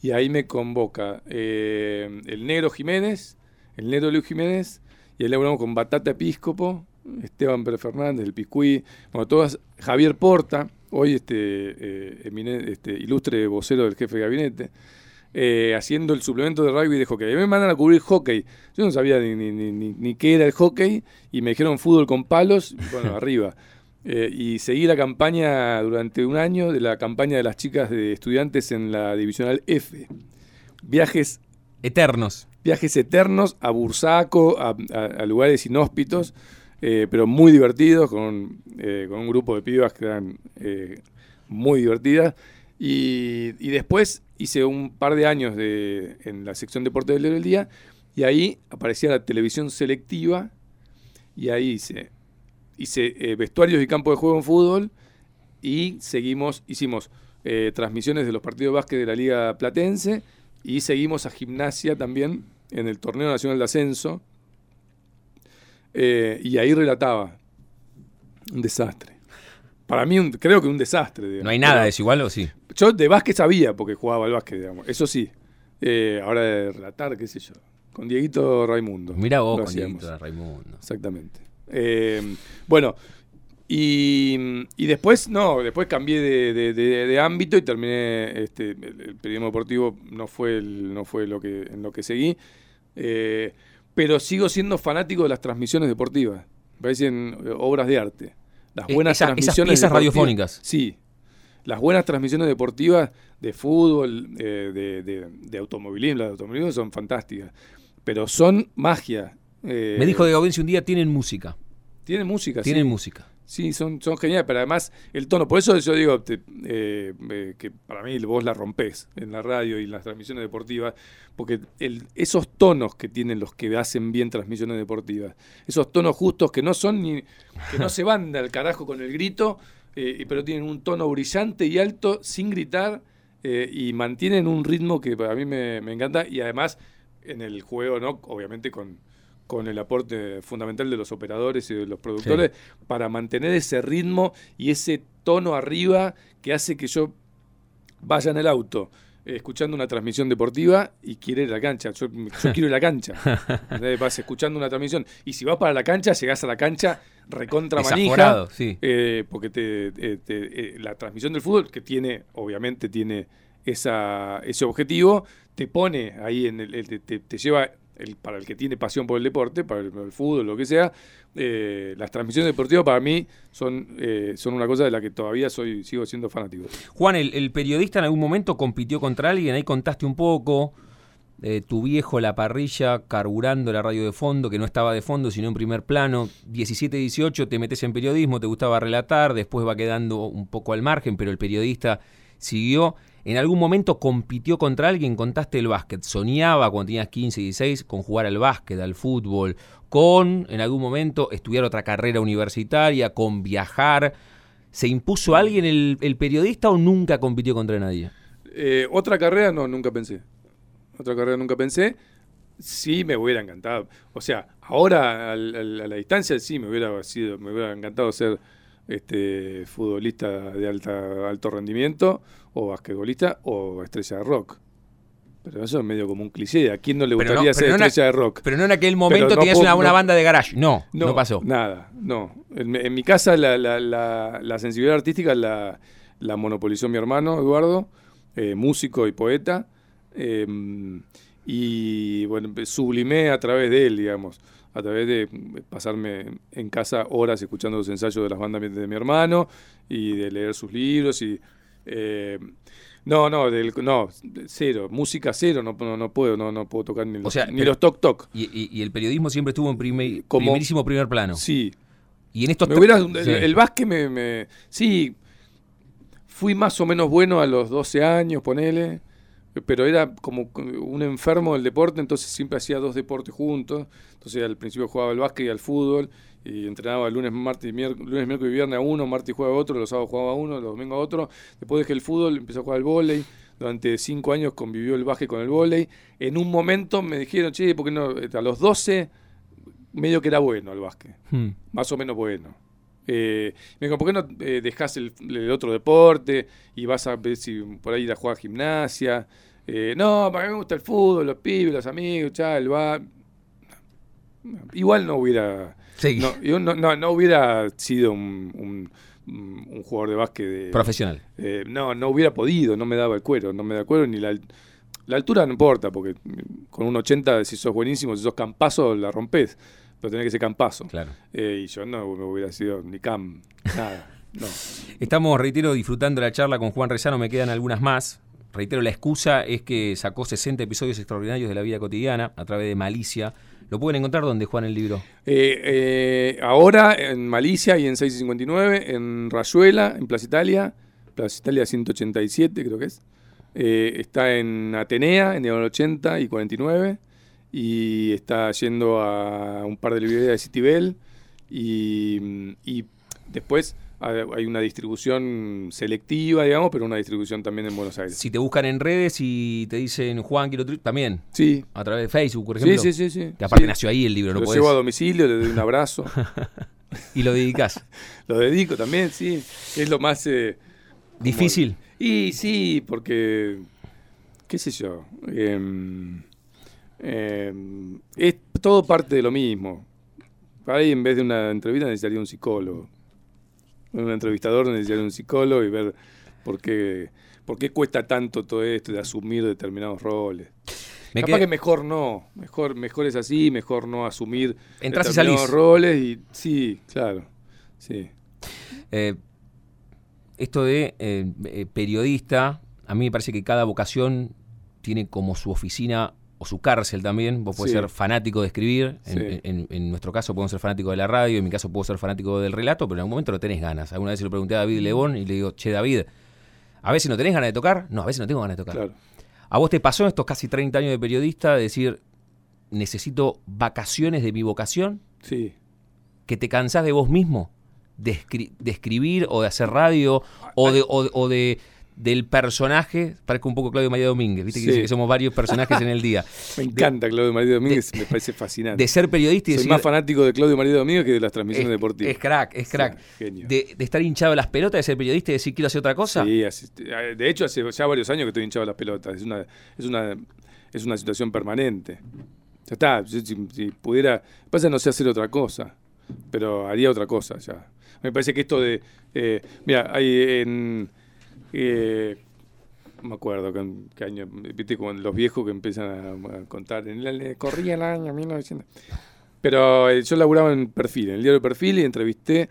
Y ahí me convoca eh, el negro Jiménez, el negro Luis Jiménez, y ahí laburamos con Batata Episcopo, Esteban Pérez Fernández, el Piscuí, bueno, todas, Javier Porta, hoy este, eh, este, ilustre vocero del jefe de gabinete, eh, haciendo el suplemento de rugby de hockey. A mí me mandan a cubrir hockey. Yo no sabía ni, ni, ni, qué era el hockey y me dijeron fútbol con palos, bueno, arriba. Eh, y seguí la campaña durante un año de la campaña de las chicas de estudiantes en la divisional F. Viajes eternos. Viajes eternos a Bursaco, a lugares inhóspitos. Eh, pero muy divertidos, con, eh, con, un grupo de pibas que eran eh, muy divertidas. Y, después hice un par de años de, en la sección deporte del día y ahí aparecía la televisión selectiva y ahí hice, hice vestuarios y campo de juego en fútbol y seguimos, hicimos transmisiones de los partidos de básquet de la Liga Platense y seguimos a gimnasia también en el Torneo Nacional de Ascenso eh, y ahí relataba. Un desastre. Para mí, creo que un desastre. ¿No hay nada desigual o sí? Yo de básquet sabía porque jugaba al básquet, digamos. Eso sí. Eh, ahora de relatar, qué sé yo. Con Dieguito Raimundo. Mira vos con Dieguito Raimundo. Exactamente. Eh, bueno, y, y después, no, después cambié de, de- de- de ámbito y terminé, este, el, el periodismo deportivo no fue, el- no fue lo que, en lo que seguí, eh, pero sigo siendo fanático de las transmisiones deportivas, me parecen eh, obras de arte. Las Eh, buenas esa- esas transmisiones piezas radiofónicas. Sí, las buenas transmisiones deportivas de fútbol, eh, de, de- de automovilismo, las de automovilismo son fantásticas, pero son magia. eh, Me dijo de Gaudencio un día, tienen música. Tienen música, Tienen sí. música. Sí, son, son geniales, pero además el tono. Por eso yo digo eh, eh, que para mí vos la rompés en la radio y en las transmisiones deportivas, porque el- esos tonos que tienen los que hacen bien transmisiones deportivas, esos tonos justos que no son ni. que no se van al carajo con el grito, eh, pero tienen un tono brillante y alto sin gritar eh, y mantienen un ritmo que para mí me, me encanta y además en el juego, ¿no? Obviamente con con el aporte fundamental de los operadores y de los productores para mantener ese ritmo y ese tono arriba que hace que yo vaya en el auto eh, escuchando una transmisión deportiva y quiere ir a la cancha. Yo, yo quiero ir a la cancha. Vas escuchando una transmisión y si vas para la cancha, llegás a la cancha recontra manija. Sí. Eh, porque te, eh, te- eh, la transmisión del fútbol, que tiene, obviamente tiene esa, ese objetivo, te pone ahí en el, te lleva el, para el que tiene pasión por el deporte, para el, fútbol, lo que sea, eh, las transmisiones deportivas para mí son, eh, son una cosa de la que todavía soy, sigo siendo fanático. Juan, el, periodista en algún momento compitió contra alguien, ahí contaste un poco. eh, tu viejo, la parrilla, carburando la radio de fondo, que no estaba de fondo, sino en primer plano. 17-18, te metes en periodismo, te gustaba relatar, después va quedando un poco al margen, pero el periodista siguió. En algún momento compitió contra alguien, contaste el básquet. Soñaba cuando tenías 15, 16 con jugar al básquet, al fútbol, con en algún momento estudiar otra carrera universitaria, con viajar. ¿Se impuso alguien el, periodista o nunca compitió contra nadie? Eh, otra carrera, no, nunca pensé. Otra carrera nunca pensé. Sí, me hubiera encantado. O sea, ahora a la distancia sí me hubiera sido, me hubiera encantado ser este futbolista de alta, alto rendimiento, o basquetbolista, o estrella de rock. Pero eso es medio como un cliché. ¿A quién no le gustaría no- ser no estrella de rock? Pero no en aquel momento no tenías puedo- una, banda de garage. No, no, pasó. Nada, no. En, en mi casa la, la- la- la sensibilidad artística la, la monopolizó mi hermano Eduardo, eh, músico y poeta. eh, y bueno, sublimé a través de él, digamos, a través de pasarme en casa horas escuchando los ensayos de las bandas de mi hermano y de leer sus libros y... eh, no, no, del, no, cero, música cero, no, no, no puedo, no, no puedo tocar ni los, sea, ni pero- los toc toc. Y, y- y el periodismo siempre estuvo en primer- Como- primerísimo primer plano. Sí, Y en estos Me el, el básquet me, me- Sí, fui más o menos bueno a los 12 años, ponele. Pero era como un enfermo del deporte, entonces siempre hacía dos deportes juntos. Entonces al principio jugaba al básquet y al fútbol. Y entrenaba lunes, martes, y miércoles, lunes, miércoles y viernes a uno, martes jugaba a otro, los sábados jugaba a uno, los domingos a otro. Después dejé el fútbol, empecé a jugar al vóley. Durante cinco años convivió el básquet con el vóley. En un momento me dijeron, che, ¿por qué no? A los 12 medio que era bueno el básquet Hmm. más o menos bueno. Eh, me dijo, ¿por qué no eh, dejás el, el otro deporte y vas a ver si por ahí ir a jugar gimnasia? Eh, no, para mí me gusta el fútbol, los pibes, los amigos, el bar. Igual no hubiera. Sí. No, no, no, no hubiera sido un, un- un jugador de básquet de, Profesional. eh, no, no hubiera podido, no me daba el cuero, no me da el cuero ni la, la altura no importa, porque con un 80 si sos buenísimo, si sos campazo la rompes, pero tenés que ser campazo. Claro. Eh, y yo no me hubiera sido ni cam, nada. No. Estamos, reitero, disfrutando la charla con Juan Rezano, me quedan algunas más. Reitero, la excusa es que sacó 60 episodios extraordinarios de la vida cotidiana a través de Malicia. ¿Lo pueden encontrar dónde, Juan, el libro? Eh, eh, ahora en Malicia y en 659, en Rayuela, en Plaza Italia, Plaza Italia 187 creo que es. Eh, está en Atenea, en el 80 y 49. Y está yendo a un par de librerías de Citibel. Y, y después hay una distribución selectiva, digamos, pero una distribución también en Buenos Aires. Si te buscan en redes y te dicen Juan, quiero tu-", también, Sí, a través de Facebook, por sí, ejemplo. sí, sí. sí. Que aparte Sí. nació ahí el libro, no Lo podés- llevo a domicilio, le doy un abrazo. Y lo dedicás. Lo dedico también, sí. Es lo más... eh, como- Difícil. Y sí, porque... ¿Qué sé yo? em, em, es todo parte de lo mismo. ahí en vez de una entrevista necesitaría un psicólogo. Un entrevistador necesitaría un psicólogo y ver por qué, por qué cuesta tanto todo esto de asumir determinados roles. Me Capaz que mejor no, mejor, mejor es así, mejor no asumir determinados roles y sí, claro, sí. Eh, esto de eh, eh, periodista, a mí me parece que cada vocación tiene como su oficina o su cárcel también. Vos podés ser fanático de escribir. En, nuestro caso podemos ser fanáticos de la radio, en mi caso puedo ser fanático del relato, pero en algún momento no tenés ganas. Alguna vez se lo pregunté a David Lebón y le digo, che David, a veces no tenés ganas de tocar. No, a veces no tengo ganas de tocar. ¿A vos te pasó en estos casi 30 años de periodista de decir, necesito vacaciones de mi vocación? Sí. ¿Que te cansás de vos mismo? De, escribir o de hacer radio o de, o de del personaje, parezco un poco Claudio María Domínguez, viste que, somos varios personajes en el día. me encanta Claudio María Domínguez, me parece fascinante. De ser periodista y Soy más fanático de Claudio María Domínguez que de las transmisiones deportivas. Es crack, es crack. de, de, estar hinchado a las pelotas, de ser periodista y decir quiero hacer otra cosa. Sí, de hecho hace ya varios años que estoy hinchado a las pelotas, es una, es una, es una situación permanente. Ya está, si, pudiera, pasa no sé hacer otra cosa, pero haría otra cosa ya. Me parece que esto de, eh, mira, hay en eh, me acuerdo qué, año, viste, como los viejos que empiezan a, contar, en el, corría el año 1900. Pero eh, yo laburaba en Perfil, en el diario Perfil, y entrevisté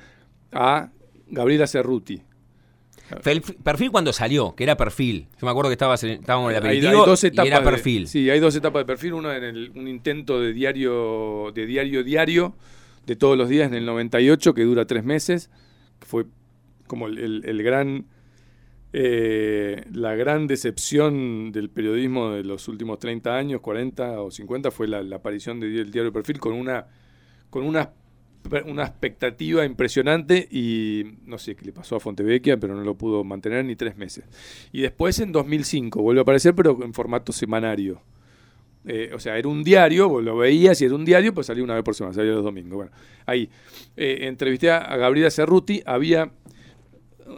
a Gabriela Cerruti. Perfil cuando salió, que era perfil. Yo me acuerdo que estabas estábamos en el aperitivo dos etapas y era perfil. sí, hay dos etapas de perfil. Uno en el, un intento de diario, de diario diario, de todos los días en el 98, que dura tres meses, que fue como el gran eh, la gran decepción del periodismo de los últimos 30 años, 40 o 50, fue la, aparición del diario Perfil con una, con una, una expectativa impresionante y no sé qué le pasó a Fontevecchia, pero no lo pudo mantener ni tres meses. Y después en 2005 vuelve a aparecer, pero en formato semanario. Eh, o sea, era un diario, vos lo veías y era un diario, pues salía una vez por semana, salía los domingos. Bueno, ahí eh, entrevisté a Gabriela Cerruti, había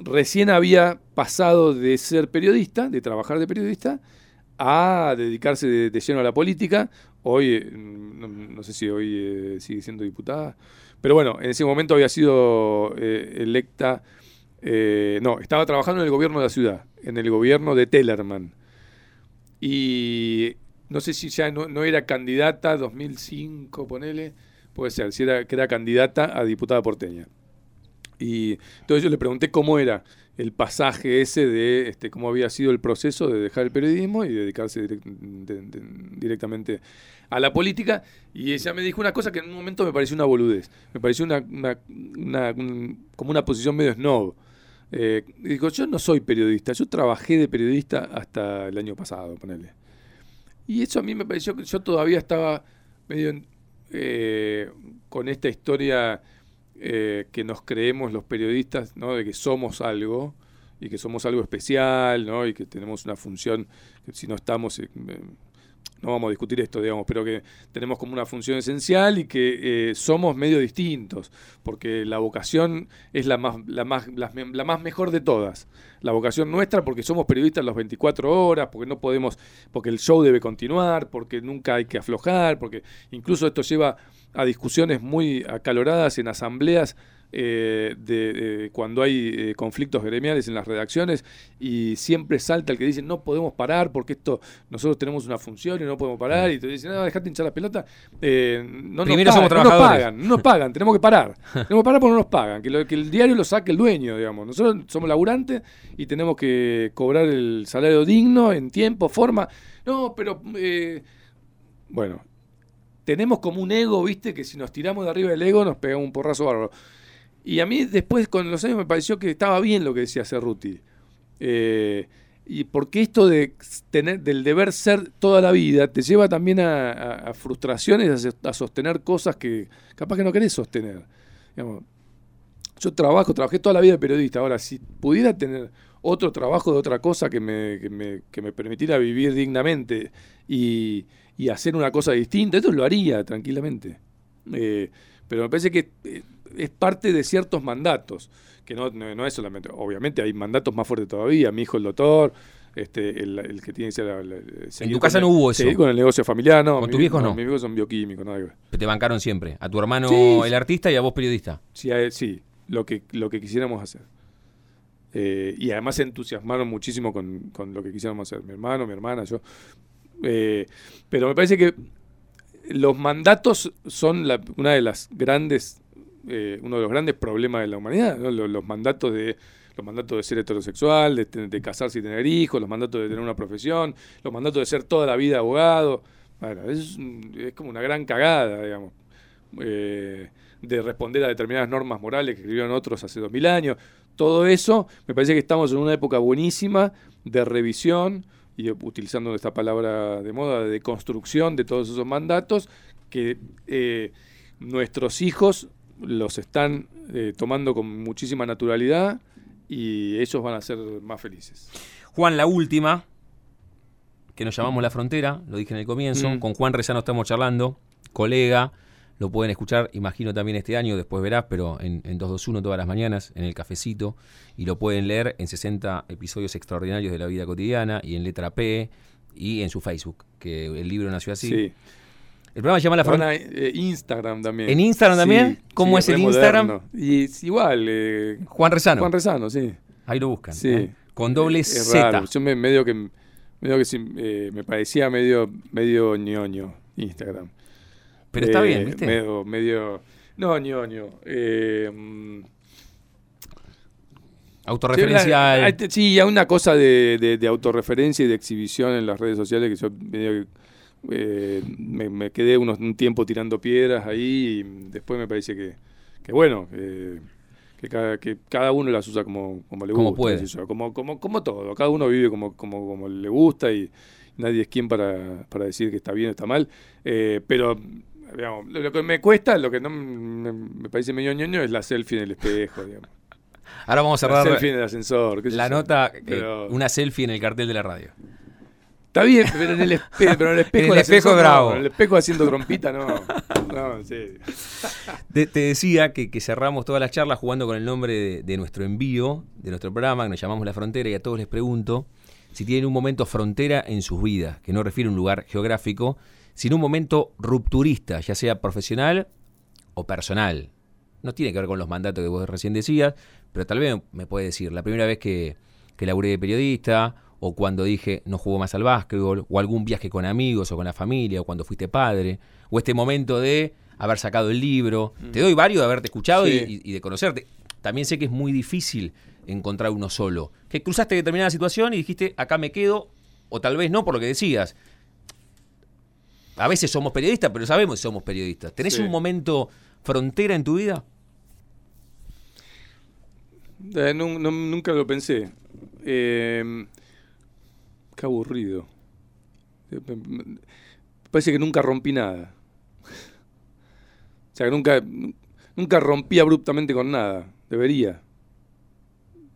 recién había pasado de ser periodista, de trabajar de periodista, a dedicarse de, lleno a la política. Hoy, eh, no, sé si hoy eh, sigue siendo diputada, pero bueno, en ese momento había sido eh, electa, no, estaba trabajando en el gobierno de la ciudad, en el gobierno de Tellerman. Y no sé si ya no, era candidata, 2005, ponele, puede ser, si era, que era candidata a diputada porteña. Y entonces yo le pregunté cómo era el pasaje ese de este, cómo había sido el proceso de dejar el periodismo y dedicarse directamente a la política. Y ella me dijo una cosa que en un momento me pareció una boludez. Me pareció una, como una posición medio snob. Eh, dijo, yo no soy periodista, yo trabajé de periodista hasta el año pasado, ponele. Y eso a mí me pareció que yo todavía estaba medio eh, con esta historia eh, que nos creemos los periodistas, ¿no? de que somos algo y que somos algo especial, ¿no? y que tenemos una función, que si no estamos, eh, no vamos a discutir esto, digamos, pero que tenemos como una función esencial y que eh, somos medio distintos, porque la vocación es la más, la, más, la, más mejor de todas. La vocación nuestra porque somos periodistas las 24 horas, porque no podemos, porque el show debe continuar, porque nunca hay que aflojar, porque incluso esto lleva a discusiones muy acaloradas en asambleas eh, de, cuando hay eh, conflictos gremiales en las redacciones y siempre salta el que dice no podemos parar porque esto nosotros tenemos una función y no podemos parar y te dicen no dejate hinchar la pelota eh, no, nos pagan, no nos pagan no nos pagan tenemos que parar. Tenemos que parar porque no nos pagan que, que el diario lo saque el dueño digamos. Nosotros somos laburantes y tenemos que cobrar el salario digno en tiempo forma. No pero bueno tenemos como un ego, viste, que si nos tiramos de arriba del ego nos pegamos un porrazo bárbaro. Y a mí después, con los años, me pareció que estaba bien lo que decía Cerruti. Eh, y porque esto de tener, del deber ser toda la vida te lleva también a, frustraciones, a, sostener cosas que capaz que no querés sostener. yo trabajo, trabajé toda la vida de periodista. Ahora, si pudiera tener otro trabajo de otra cosa que me, que me, que me permitiera vivir dignamente y, y hacer una cosa distinta, esto lo haría tranquilamente. Eh, pero me parece que eh, es parte de ciertos mandatos, que no, no, es solamente, obviamente hay mandatos más fuertes todavía, mi hijo el doctor, este, el, que tiene que ser... en tu casa no hubo eso. con el negocio familiar, no. ¿Con tus viejos no? Mis viejos son bioquímicos, nada que Te bancaron siempre. A tu hermano el artista y a vos periodista. Sí, sí lo, que, lo que quisiéramos hacer. Eh, y además se entusiasmaron muchísimo con, con, lo que quisiéramos hacer. Mi hermano, mi hermana, yo. Eh, pero me parece que los mandatos son una de las grandes, eh, uno de los grandes problemas de la humanidad, los, mandatos de los mandatos de ser heterosexual, de, casarse y tener hijos, los mandatos de tener una profesión, los mandatos de ser toda la vida abogado. Bueno, es, es como una gran cagada, digamos. Eh, de responder a determinadas normas morales que escribieron otros hace dos mil años. Todo eso, me parece que estamos en una época buenísima de revisión, y utilizando esta palabra de moda, de construcción de todos esos mandatos, que eh, nuestros hijos los están eh, tomando con muchísima naturalidad y ellos van a ser más felices. Juan, la última, que nos llamamos La Frontera, lo dije en el comienzo, mm. con Juan Rezano estamos charlando, colega, lo pueden escuchar, imagino también este año, después verás, pero en, 221 todas las mañanas, en el cafecito, y lo pueden leer en 60 episodios extraordinarios de la vida cotidiana y en letra P y en su Facebook, que el libro nació así. Sí. El programa se llama La Frontera. Eh, Instagram también. ¿En Instagram también? ¿Cómo es el Instagram? Y igual. Eh, Juan Rezano. Juan Rezano, sí. Ahí lo buscan. Sí. ¿eh? Con doble Z. Yo me, medio que, medio que me parecía medio, medio ñoño Instagram. Pero está bien, eh, ¿viste? Medio, medio no, ñoño. Eh, mm, Autorreferencial. Sí, hay una cosa de, autorreferencia y de exhibición en las redes sociales que yo medio, eh, me, quedé unos, un tiempo tirando piedras ahí y después me parece que, que bueno, que, cada, que cada uno las usa como, como le como gusta. Puede. Como, como, como todo, cada uno vive como, como, como le gusta y nadie es quien para, para decir que está bien o está mal. Eh, pero lo que me cuesta, lo que no me, parece medio ñoño es la selfie en el espejo, digamos. Ahora vamos a cerrar. La selfie en el ascensor. La nota, eh, una selfie en el cartel de la radio. Está bien, pero en el, espejo, pero en el espejo, el espejo bravo. en el espejo haciendo trompita, no. No, Te, decía que, cerramos todas las charlas jugando con el nombre de, de, nuestro envío, de nuestro programa, que nos llamamos La Frontera, y a todos les pregunto si tienen un momento frontera en sus vidas, que no refiere a un lugar geográfico, sino un momento rupturista, ya sea profesional o personal. No tiene que ver con los mandatos que vos recién decías, pero tal vez me puede decir, la primera vez que, que laburé de periodista, o cuando dije no juego más al básquetbol, o algún viaje con amigos o con la familia, o cuando fuiste padre, o este momento de haber sacado el libro. Mm. Te doy varios de haberte escuchado y, y, de conocerte. También sé que es muy difícil encontrar uno solo. Que cruzaste determinada situación y dijiste, acá me quedo, o tal vez no por lo que decías. A veces somos periodistas, pero sabemos que somos periodistas. ¿Tenés un momento frontera en tu vida? Eh, nunca lo pensé. Em, qué aburrido. Parece que nunca rompí nada. O sea, que nunca, nunca rompí abruptamente con nada. Debería.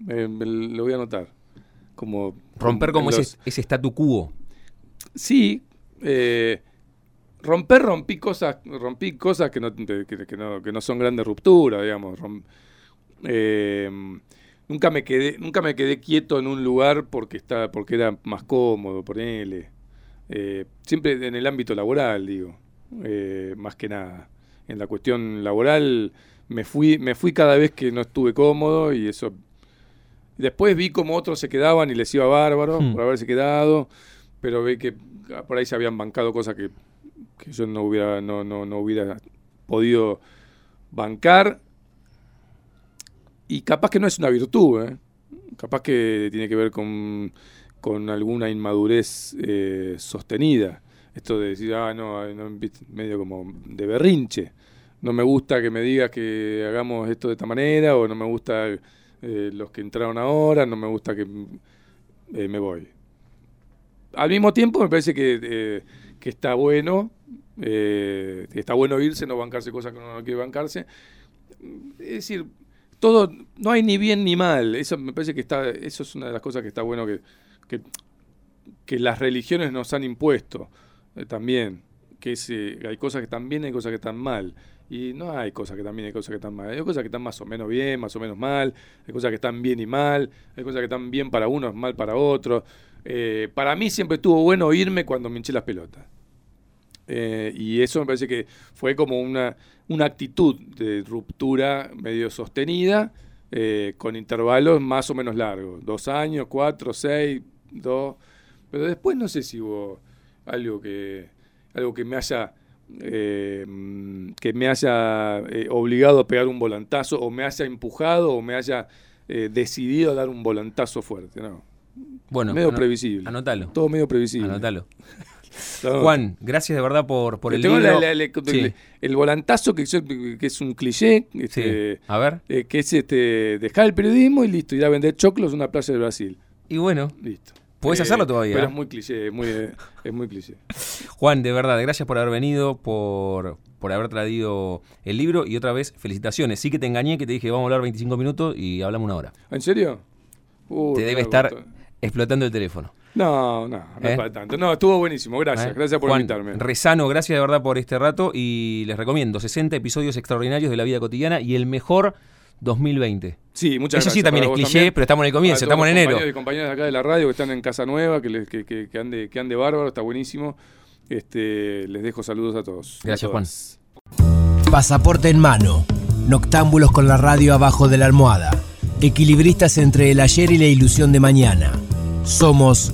lo voy a anotar. Como, Romper como ese, ese statu quo. Sí. Eh, romper rompí cosas rompí cosas que no, que, no, que no son grandes rupturas digamos eh, nunca me quedé nunca me quedé quieto en un lugar porque estaba porque era más cómodo por él eh, siempre en el ámbito laboral digo eh, más que nada en la cuestión laboral me fui me fui cada vez que no estuve cómodo y eso después vi como otros se quedaban y les iba bárbaro hmm. por haberse quedado pero vi que por ahí se habían bancado cosas que que yo no hubiera, no, no, no hubiera podido bancar. Y capaz que no es una virtud, ¿eh? capaz que tiene que ver con, con alguna inmadurez eh, sostenida. Esto de decir, ah, no, medio como de berrinche. No me gusta que me digas que hagamos esto de esta manera, o no me gusta eh, los que entraron ahora, no me gusta que me voy. Al mismo tiempo me parece que, que está bueno está bueno irse, no bancarse cosas que uno no quiere bancarse. Es decir, todo, no hay ni bien ni mal. Eso me parece que está, eso es una de las cosas que está bueno que, que, las religiones nos han impuesto eh, también. Que eh, hay cosas que están bien y hay cosas que están mal. Y no hay cosas que están bien, hay cosas que están mal. Hay cosas que están más o menos bien, más o menos mal. Hay cosas que están bien y mal. Hay cosas que están bien para unos, mal para otros. Eh, para mí siempre estuvo bueno irme cuando me hinché las pelotas. Eh, y eso me parece que fue como una, una actitud de ruptura medio sostenida, eh, con intervalos más o menos largos. Dos años, cuatro, seis, dos. Pero después no sé si hubo algo que, algo que me haya eh, que me haya obligado a pegar un volantazo o me haya empujado o me haya decidido a dar un volantazo fuerte. No. Bueno, medio previsible. Anótalo. Todo medio previsible. Anótalo. Juan, gracias de verdad por, por el Tengo libro. la- la- la- Sí, el volantazo que, yo- que es un cliché, sí. este, A ver. eh, que es este, dejar el periodismo y listo, ir a vender choclos en una playa de Brasil. Y bueno, Listo. Podés Eh, hacerlo todavía, Pero ¿eh? es muy cliché, muy, eh, es muy cliché. Juan, de verdad, gracias por haber venido, por, por haber traído el libro y otra vez, felicitaciones. Sí que te engañé, que te dije vamos a hablar 25 minutos y hablamos una hora. ¿En serio? Uh, te debe estar explotando el teléfono. No, no, no ¿Eh? es para tanto. No, estuvo buenísimo. Gracias, ¿eh? gracias por Juan, invitarme. Rezano, gracias de verdad por este rato y les recomiendo 60 episodios extraordinarios de la vida cotidiana y el mejor 2020. Sí, muchas Eso sí gracias. también para es vos cliché, también. pero estamos en el comienzo, estamos en enero. compañeros y compañeras de acá de la radio que están en Casa Nueva, que, les, que, que, que ande, que ande bárbaro, está buenísimo. Este, les dejo saludos a todos. Gracias, A Juan. Pasaporte en mano. Noctámbulos con la radio abajo de la almohada. Equilibristas entre el ayer y la ilusión de mañana. Somos